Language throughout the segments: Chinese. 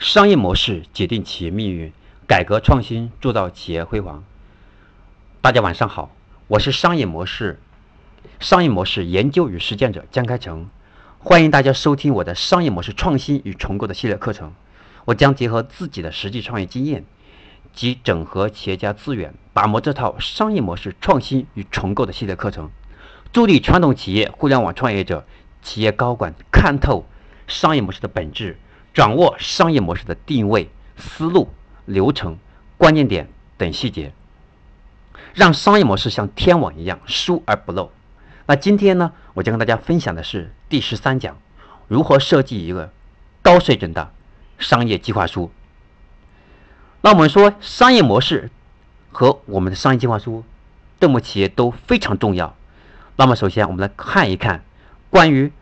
商业模式决定企业命运，改革创新铸造企业辉煌。大家晚上好，我是商业模式商业模式研究与实践者江开成，欢迎大家收听我的商业模式创新与重构的系列课程。我将结合自己的实际创业经验及整合企业家资源，打磨这套商业模式创新与重构的系列课程，助力传统企业、互联网创业者、企业高管看透商业模式的本质。掌握商业模式的定位、思路、流程、关键点等细节，让商业模式像天网一样疏而不漏。那今天呢，我将跟大家分享的是第十三讲：如何设计一个高水准的商业计划书。那我们说，商业模式和我们的商业计划书，对我们企业都非常重要。那么，首先我们来看一看关于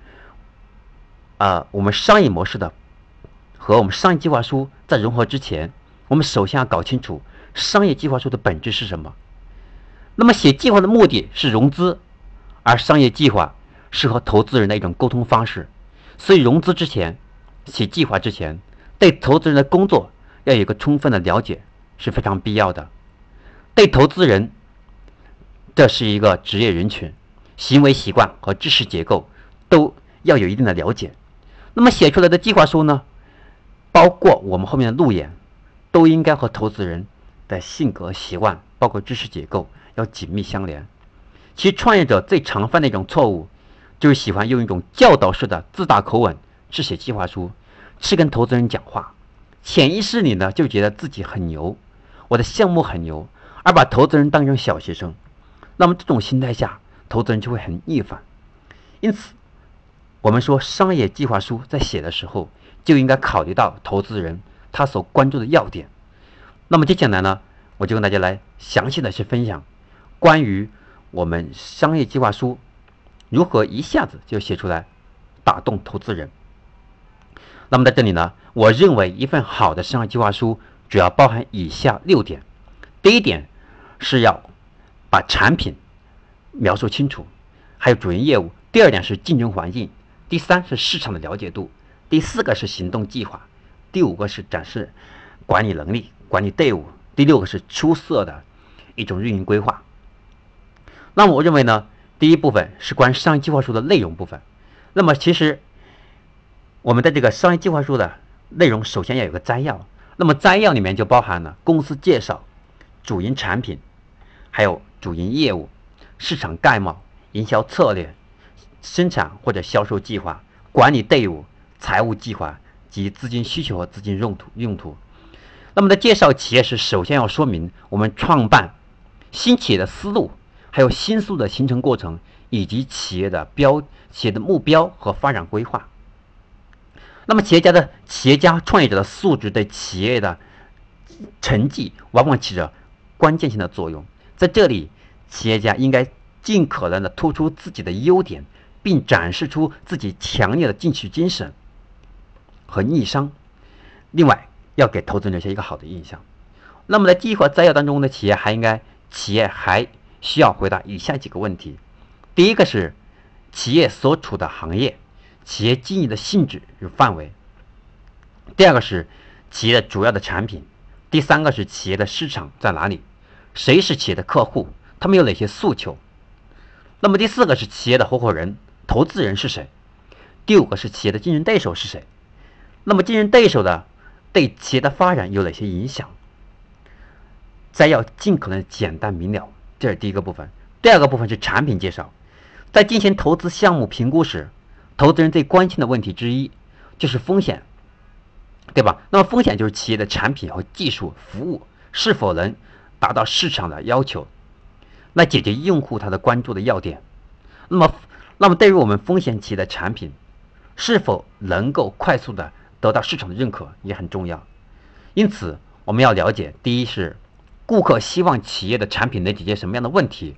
啊我们商业模式的。和我们商业计划书在融合之前，我们首先要搞清楚商业计划书的本质是什么。那么写计划的目的是融资，而商业计划是和投资人的一种沟通方式。所以融资之前，写计划之前，对投资人的工作要有一个充分的了解是非常必要的。对投资人，这是一个职业人群，行为习惯和知识结构都要有一定的了解。那么写出来的计划书呢？包括我们后面的路演，都应该和投资人的性格习惯，包括知识结构要紧密相连。其实创业者最常犯的一种错误，就是喜欢用一种教导式的自大口吻去写计划书，去跟投资人讲话，潜意识里呢就觉得自己很牛，我的项目很牛，而把投资人当成小学生。那么这种心态下，投资人就会很逆反。因此，我们说商业计划书在写的时候。就应该考虑到投资人他所关注的要点。那么接下来呢，我就跟大家来详细的去分享关于我们商业计划书如何一下子就写出来打动投资人。那么在这里呢，我认为一份好的商业计划书主要包含以下六点：第一点是要把产品描述清楚，还有主营业务；第二点是竞争环境；第三是市场的了解度。第四个是行动计划，第五个是展示管理能力、管理队伍，第六个是出色的一种运营规划。那么我认为呢，第一部分是关于商业计划书的内容部分。那么其实我们的这个商业计划书的内容，首先要有个摘要。那么摘要里面就包含了公司介绍、主营产品、还有主营业务、市场概貌、营销策略、生产或者销售计划、管理队伍。财务计划及资金需求和资金用途用途。那么在介绍企业时，首先要说明我们创办新企业的思路，还有新思路的形成过程，以及企业的标企业的目标和发展规划。那么企业家的企业家创业者的素质对企业的成绩往往起着关键性的作用。在这里，企业家应该尽可能的突出自己的优点，并展示出自己强烈的进取精神。和逆商，另外要给投资人留下一个好的印象。那么在计划摘要当中呢，企业还应该企业还需要回答以下几个问题：第一个是企业所处的行业、企业经营的性质与范围；第二个是企业的主要的产品；第三个是企业的市场在哪里，谁是企业的客户，他们有哪些诉求；那么第四个是企业的合伙人、投资人是谁；第五个是企业的竞争对手是谁。那么竞争对手的对企业的发展有哪些影响？摘要尽可能简单明了，这是第一个部分。第二个部分是产品介绍。在进行投资项目评估时，投资人最关心的问题之一就是风险，对吧？那么风险就是企业的产品和技术服务是否能达到市场的要求，来解决用户他的关注的要点。那么，那么对于我们风险企业的产品，是否能够快速的？得到市场的认可也很重要，因此我们要了解：第一是顾客希望企业的产品能解决什么样的问题，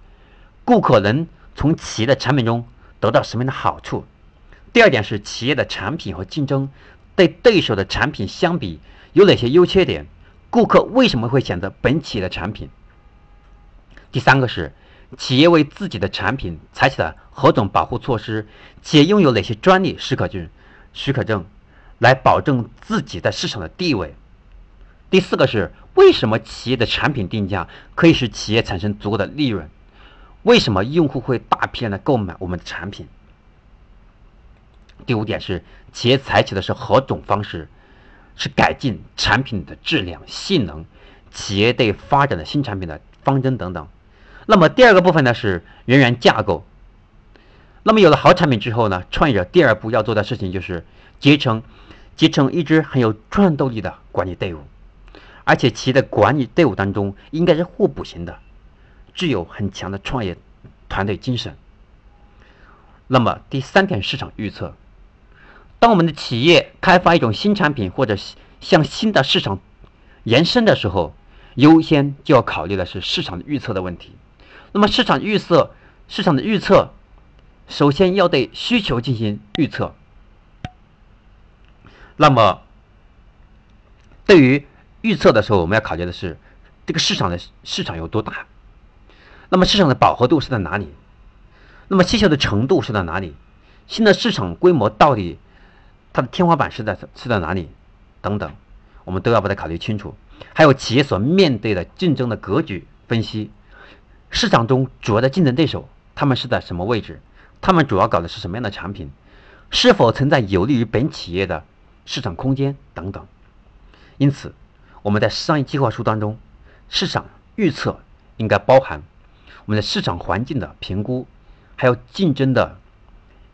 顾客能从企业的产品中得到什么样的好处；第二点是企业的产品和竞争对对手的产品相比有哪些优缺点，顾客为什么会选择本企业的产品；第三个是企业为自己的产品采取了何种保护措施，且拥有哪些专利许可证、许可证。来保证自己在市场的地位。第四个是为什么企业的产品定价可以使企业产生足够的利润？为什么用户会大批量的购买我们的产品？第五点是企业采取的是何种方式？是改进产品的质量、性能，企业对发展的新产品的方针等等。那么第二个部分呢是人员架构。那么有了好产品之后呢，创业者第二步要做的事情就是结成集成一支很有战斗力的管理队伍，而且其的管理队伍当中应该是互补型的，具有很强的创业团队精神。那么第三点，市场预测。当我们的企业开发一种新产品或者向新的市场延伸的时候，优先就要考虑的是市场预测的问题。那么市场预测，市场的预测，首先要对需求进行预测。那么对于预测的时候，我们要考虑的是这个市场的市场有多大？那么市场的饱和度是在哪里？那么需求的程度是在哪里？新的市场规模到底？它的天花板是在是在哪里？等等，我们都要把它考虑清楚。还有企业所面对的竞争的格局分析，市场中主要的竞争对手他们是在什么位置？他们主要搞的是什么样的产品？是否存在有利于本企业的市场空间等等？因此，我们在商业计划书当中，市场预测应该包含我们的市场环境的评估，还有竞争的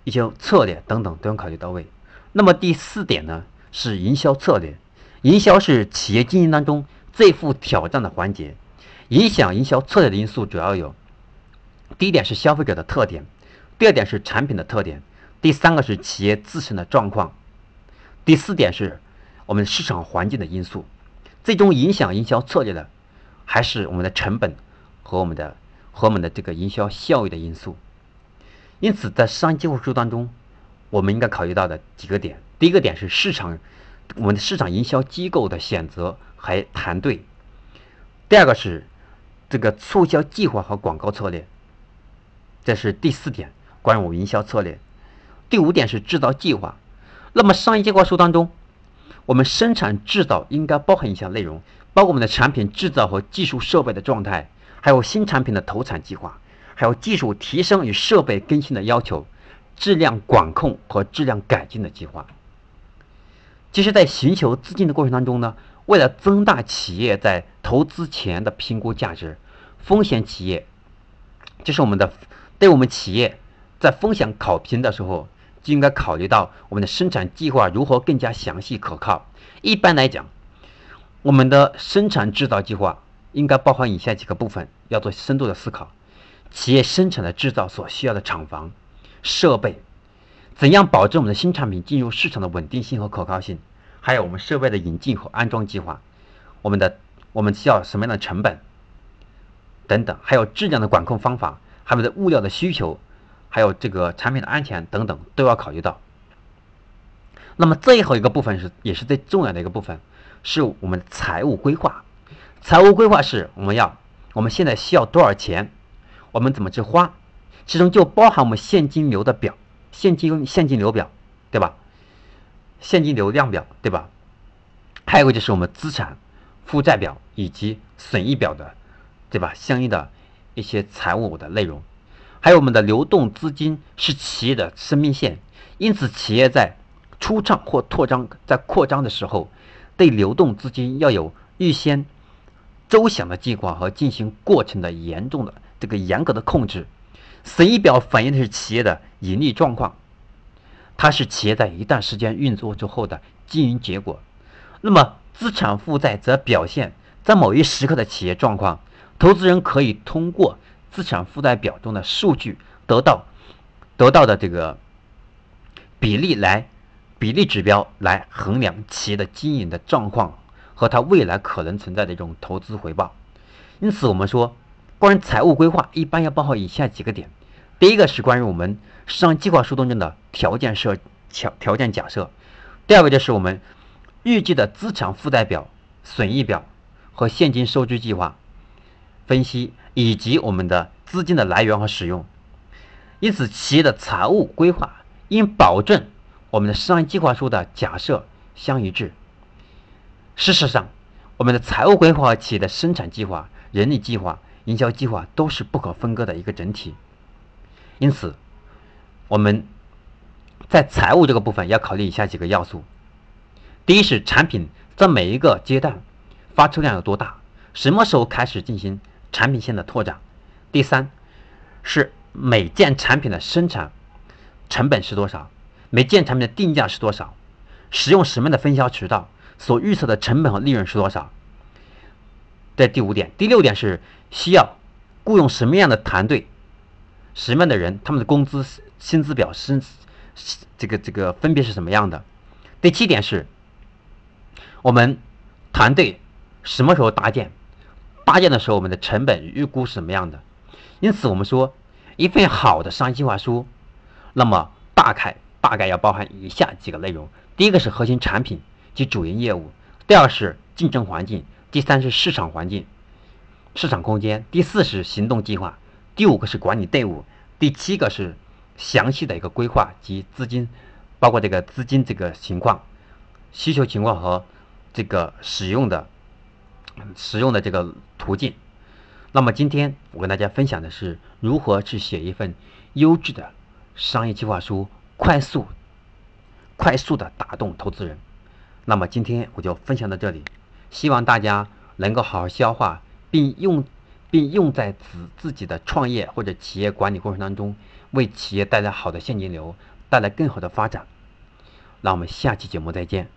一些策略等等都要考虑到位。那么第四点呢，是营销策略。营销是企业经营当中最富挑战的环节。影响营销策略的因素主要有：第一点是消费者的特点，第二点是产品的特点，第三个是企业自身的状况，第四点是我们市场环境的因素。最终影响营销策略的，还是我们的成本和我们的和我们的这个营销效益的因素。因此，在商业计划书当中。我们应该考虑到的几个点，第一个点是市场，我们的市场营销机构的选择还团队；第二个是这个促销计划和广告策略，这是第四点，关于我们营销策略。第五点是制造计划。那么商业计划书当中，我们生产制造应该包含一项内容，包括我们的产品制造和技术设备的状态，还有新产品的投产计划，还有技术提升与设备更新的要求。质量管控和质量改进的计划。其实，在寻求资金的过程当中呢，为了增大企业在投资前的评估价值，风险企业，就是我们的，对我们企业在风险考评的时候，就应该考虑到我们的生产计划如何更加详细可靠。一般来讲，我们的生产制造计划应该包含以下几个部分，要做深度的思考：企业生产的制造所需要的厂房。设备，怎样保证我们的新产品进入市场的稳定性和可靠性？还有我们设备的引进和安装计划，我们的我们需要什么样的成本等等，还有质量的管控方法，还有我们的物料的需求，还有这个产品的安全等等都要考虑到。那么最后一个部分是也是最重要的一个部分，是我们财务规划。财务规划是我们要我们现在需要多少钱，我们怎么去花？其中就包含我们现金流的表，现金现金流表，对吧？现金流量表，对吧？还有一个就是我们资产负债表以及损益表的，对吧？相应的一些财务的内容，还有我们的流动资金是企业的生命线，因此企业在出账或扩张、在扩张的时候，对流动资金要有预先周详的计划和进行过程的严重的这个严格的控制。损益表反映的是企业的盈利状况，它是企业在一段时间运作之后的经营结果。那么资产负债则表现在某一时刻的企业状况。投资人可以通过资产负债表中的数据得到得到的这个比例来比例指标来衡量企业的经营的状况和它未来可能存在的一种投资回报。因此，我们说。关于财务规划，一般要包含以下几个点：第一个是关于我们商业计划书当中的条件设条条件假设；第二个就是我们预计的资产负债表、损益表和现金收支计划分析，以及我们的资金的来源和使用。因此，企业的财务规划应保证我们的商业计划书的假设相一致。事实上，我们的财务规划和企业的生产计划、人力计划、营销计划都是不可分割的一个整体。因此，我们在财务这个部分要考虑以下几个要素：第一是产品在每一个阶段发出量有多大，什么时候开始进行产品线的拓展；第三是每件产品的生产成本是多少，每件产品的定价是多少，使用什么样的分销渠道。所预测的成本和利润是多少？这第五点，第六点是需要雇佣什么样的团队，什么样的人，他们的工资薪资表是这个这个分别是什么样的？第七点是，我们团队什么时候搭建？搭建的时候我们的成本预估是什么样的？因此，我们说一份好的商业计划书，那么大概大概要包含以下几个内容：第一个是核心产品。及主营业务，第二是竞争环境，第三是市场环境、市场空间，第四是行动计划，第五个是管理队伍，第七个是详细的一个规划及资金，包括这个资金这个情况、需求情况和这个使用的使用的这个途径。那么今天我跟大家分享的是如何去写一份优质的商业计划书，快速快速的打动投资人。那么今天我就分享到这里，希望大家能够好好消化，并用并用在自自己的创业或者企业管理过程当中，为企业带来好的现金流，带来更好的发展。那我们下期节目再见。